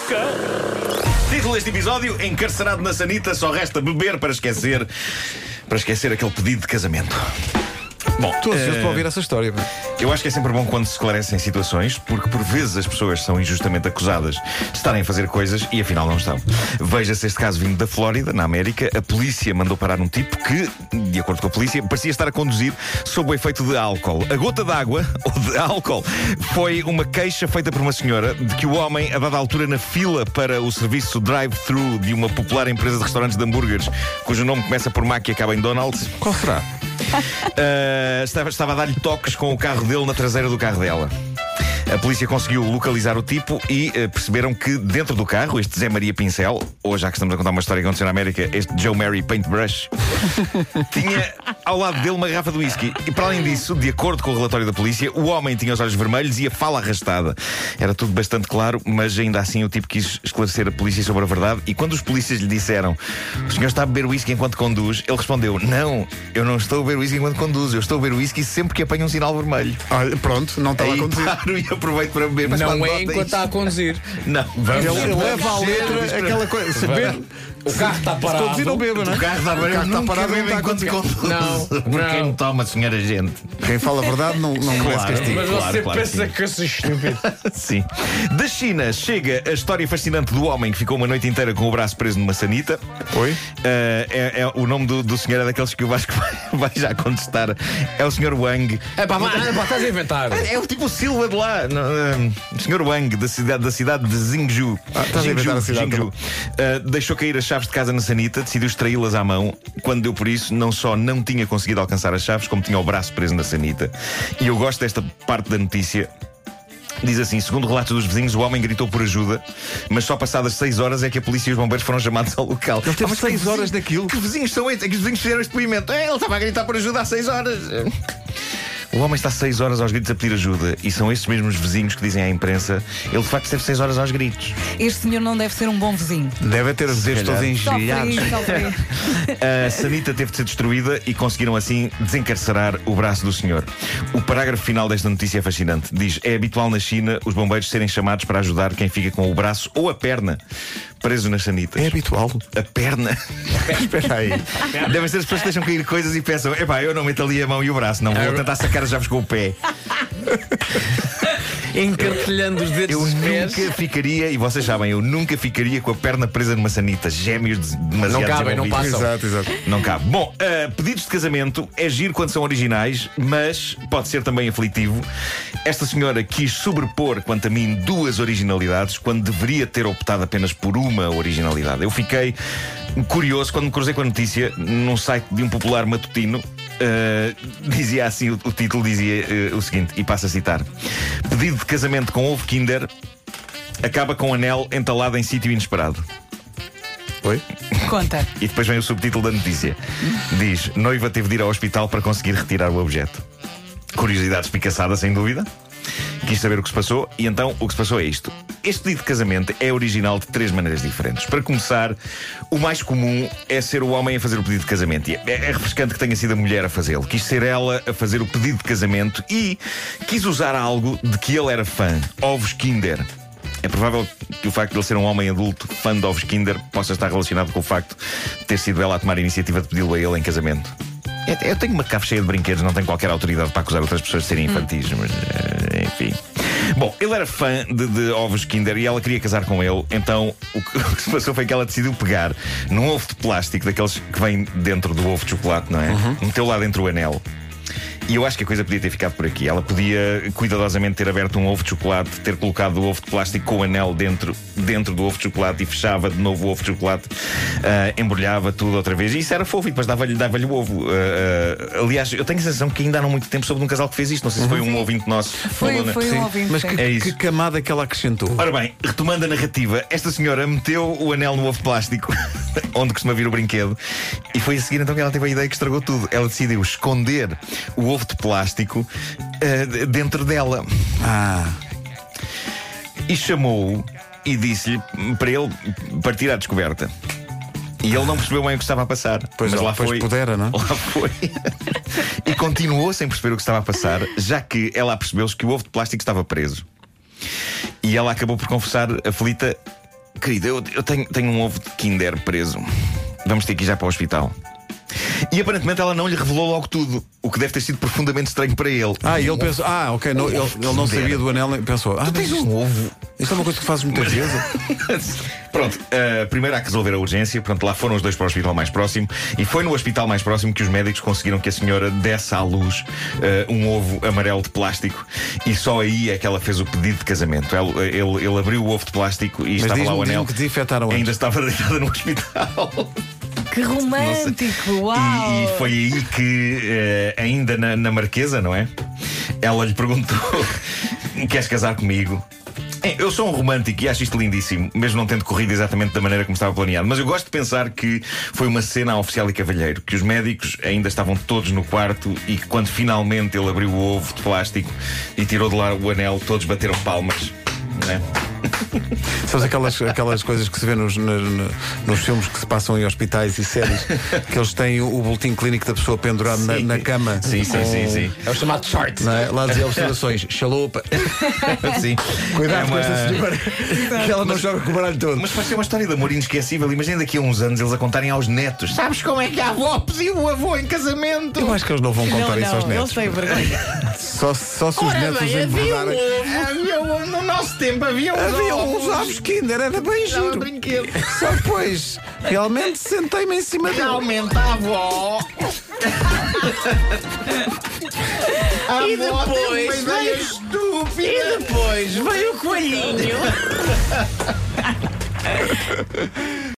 nunca. Título deste episódio: Encarcerado na sanita, só resta beber para esquecer. Para esquecer aquele pedido de casamento. Bom, Estou ansioso eh, para ouvir essa história. eu acho que é sempre bom quando se esclarecem situações, porque por vezes as pessoas são injustamente acusadas de estarem a fazer coisas e afinal não estão. Veja-se este caso vindo da Flórida, na América. A polícia mandou parar um tipo que, de acordo com a polícia, parecia estar a conduzir sob o efeito de álcool. A gota d'água, ou de álcool, foi uma queixa feita por uma senhora de que o homem, a dada altura na fila para o serviço drive-thru de uma popular empresa de restaurantes de hambúrgueres, cujo nome começa por Mac e acaba em Donald's, Qual será? Uh, estava, estava a dar-lhe toques com o carro dele na traseira do carro dela. A polícia conseguiu localizar o tipo e uh, perceberam que dentro do carro, este Zé Maria Pincel, ou já que estamos a contar uma história que aconteceu na América, este Joe Mary Paintbrush, tinha ao lado dele uma garrafa de whisky. E para além disso, de acordo com o relatório da polícia, o homem tinha os olhos vermelhos e a fala arrastada. Era tudo bastante claro, mas ainda assim o tipo quis esclarecer a polícia sobre a verdade. E quando os polícias lhe disseram: O senhor está a beber whisky enquanto conduz, ele respondeu: Não, eu não estou a beber whisky enquanto conduzo, eu estou a beber whisky sempre que apanho um sinal vermelho. Olha, pronto, não estava a conduzir. aproveito para beber. Mas Não é enquanto está a conduzir. Não, Ele, vamos. ele leva à letra aquela coisa. Se beber, O carro está se parado. conduzir, não beba, não O é? carro está, O carro está parado, não está a enquanto conduzir. conduz. Não, Porque não. toma, senhora gente. Quem fala a verdade não, não merece Claro. castigo. Mas Claro, você claro pensa que eu sou estúpido. Sim. Da China chega a história fascinante do homem que ficou uma noite inteira com o braço preso numa sanita. Oi? Uh, é, é- o nome do, do senhor é daqueles que o Vasco vai, vai já contestar. É o senhor Wang. É pá, mas- é pá, estás a inventar. É o tipo Silva de lá. O senhor Wang, da cidade, da cidade de Zhengzhou. Ah, a inventar a cidade, Zhengzhou. Uh, deixou cair as chaves de casa na sanita, decidiu extraí-las à mão. Quando deu por isso, não só não tinha conseguido alcançar as chaves, como tinha o braço preso na sanita. E eu gosto desta parte da notícia. Diz assim: segundo relatos dos vizinhos, o homem gritou por ajuda, mas só passadas 6 horas é que a polícia e os bombeiros foram chamados ao local. Ele teve Ah, mas que seis vizinho- horas daquilo? Que vizinhos são estes? É que os vizinhos fizeram este depoimento. É, ele estava a gritar por ajuda há 6 horas. O homem está 6 horas aos gritos a pedir ajuda e são estes mesmos vizinhos que dizem à imprensa ele de facto esteve 6 horas aos gritos. Este senhor não deve ser um bom vizinho. Deve ter os dedos todos engelhados. A sanita teve de ser destruída e conseguiram assim desencarcerar o braço do senhor. O parágrafo final desta notícia é fascinante. Diz: É habitual na China os bombeiros serem chamados para ajudar quem fica com o braço ou a perna preso nas sanitas. É habitual. A perna. Espera aí. Devem ser as pessoas que deixam cair coisas e pensam: epá, eu não meto ali a mão e o braço, não vou tentar sacar as chaves com o pé. Encartelhando os dedos Eu dos pés. nunca ficaria, e vocês sabem, eu nunca ficaria com a perna presa numa sanita. Gêmeos de- demasiado Não cabem, não desenvolvidos. passam. Exato, exato. Não cabe. Bom, uh, pedidos de casamento é giro quando são originais, mas pode ser também aflitivo. Esta senhora quis sobrepor, quanto a mim, duas originalidades, quando deveria ter optado apenas por uma originalidade. Eu fiquei curioso quando me cruzei com a notícia num site de um popular matutino. Uh, dizia assim: o, o título dizia uh, o seguinte, e passo a citar: Pedido de casamento com ovo Kinder acaba com anel entalado em sítio inesperado. Oi? Conta. E depois vem o subtítulo da notícia. Diz: Noiva teve de ir ao hospital para conseguir retirar o objeto. Curiosidade espicaçada, sem dúvida. Quis saber o que se passou e então o que se passou é isto. Este pedido de casamento é original de três maneiras diferentes. Para começar, o mais comum é ser o homem a fazer o pedido de casamento. E é, é refrescante que tenha sido a mulher a fazê-lo. Quis ser ela a fazer o pedido de casamento e quis usar algo de que ele era fã: ovos Kinder. É provável que o facto de ele ser um homem adulto, fã de ovos Kinder, possa estar relacionado com o facto de ter sido ela a tomar a iniciativa de pedi-lo a ele em casamento. Eu tenho uma cave cheia de brinquedos, não tenho qualquer autoridade para acusar outras pessoas de serem infantis, mas eh, enfim. Bom, ele era fã de, de ovos Kinder e ela queria casar com ele, então o que, o que se passou foi que ela decidiu pegar num ovo de plástico, daqueles que vêm dentro do ovo de chocolate, não é? Meteu lá dentro o anel. E eu acho que a coisa podia ter ficado por aqui. Ela podia cuidadosamente ter aberto um ovo de chocolate, ter colocado o ovo de plástico com o anel dentro, dentro do ovo de chocolate e fechava de novo o ovo de chocolate, ah, embrulhava tudo outra vez. E isso era fofo e depois dava-lhe dava o ovo. Ah, aliás, eu tenho a sensação que ainda há não muito tempo soube de um casal que fez isto. Não sei se foi um ouvinte nosso. Foi, na- foi um ouvinte. Mas que, É isso. que camada que ela acrescentou? Ora bem, retomando a narrativa, esta senhora meteu o anel no ovo de plástico, onde costuma vir o brinquedo, e foi a seguir então que ela teve a ideia que estragou tudo. Ela decidiu esconder o ovo de plástico d- dentro dela Ah, e chamou-o e disse-lhe para ele partir à descoberta. E ele não percebeu bem o que estava a passar. Pois mas lá foi. pudera, não é? Lá foi. e continuou sem perceber o que estava a passar, já que ela percebeu-se que o ovo de plástico estava preso. E ela acabou por confessar aflita: querida, eu, eu tenho, tenho um ovo de Kinder preso. Vamos ter que ir já para o hospital. E aparentemente ela não lhe revelou logo tudo, o que deve ter sido profundamente estranho para ele. Ah, e ele pensou, ah, ok, não, ele, ele não sabia do anel, pensou, ah, Tu tens um ovo. isto é uma coisa que fazes muitas vezes. Pronto, uh, primeiro há que resolver a urgência. Pronto, lá foram os dois para o hospital mais próximo. E foi no hospital mais próximo que os médicos conseguiram que a senhora desse à luz uh, um ovo amarelo de plástico. E só aí é que ela fez o pedido de casamento. Ele, ele, ele abriu o ovo de plástico e Mas estava lá o anel. que. Ainda estava deitada no hospital. Que romântico! Uau! E, e foi aí que, eh, ainda na, na Marquesa, não é? Ela lhe perguntou: Queres casar comigo? É, Eu sou um romântico e acho isto lindíssimo, mesmo não tendo corrido exatamente da maneira como estava planeado. Mas eu gosto de pensar que foi uma cena oficial e cavalheiro, que os médicos ainda estavam todos no quarto e que quando finalmente ele abriu o ovo de plástico e tirou de lá o anel, todos bateram palmas. não é? Sabes aquelas, aquelas coisas que se vê nos, na- nos filmes que se passam em hospitais e séries, que eles têm o, o boletim clínico da pessoa pendurado na, na cama. Sim, sim, com- sim, sim. É o chamado short. Não é? Lá dizia observações, chalupa. Sim. Cuidado É com uma- esta senhora, que ela não joga com o baralho todo. Mas vai ser uma história de amor inesquecível. Imagina daqui a uns anos eles a contarem aos netos. Sabes como é que a avó pediu o avô em casamento? Eu acho que eles não vão contar não, isso aos não, netos. eles têm vergonha. Só, só se os Ora netos bem, havia um enverdarem. ovo. Havia um- no nosso tempo havia uns Havia uns ovos Kinder, era bem giro. brinquedo. Só depois, realmente sentei-me em cima dele. Realmente a avó. A E avó teve uma depois ideia veio- estúpida. E depois veio o coelhinho.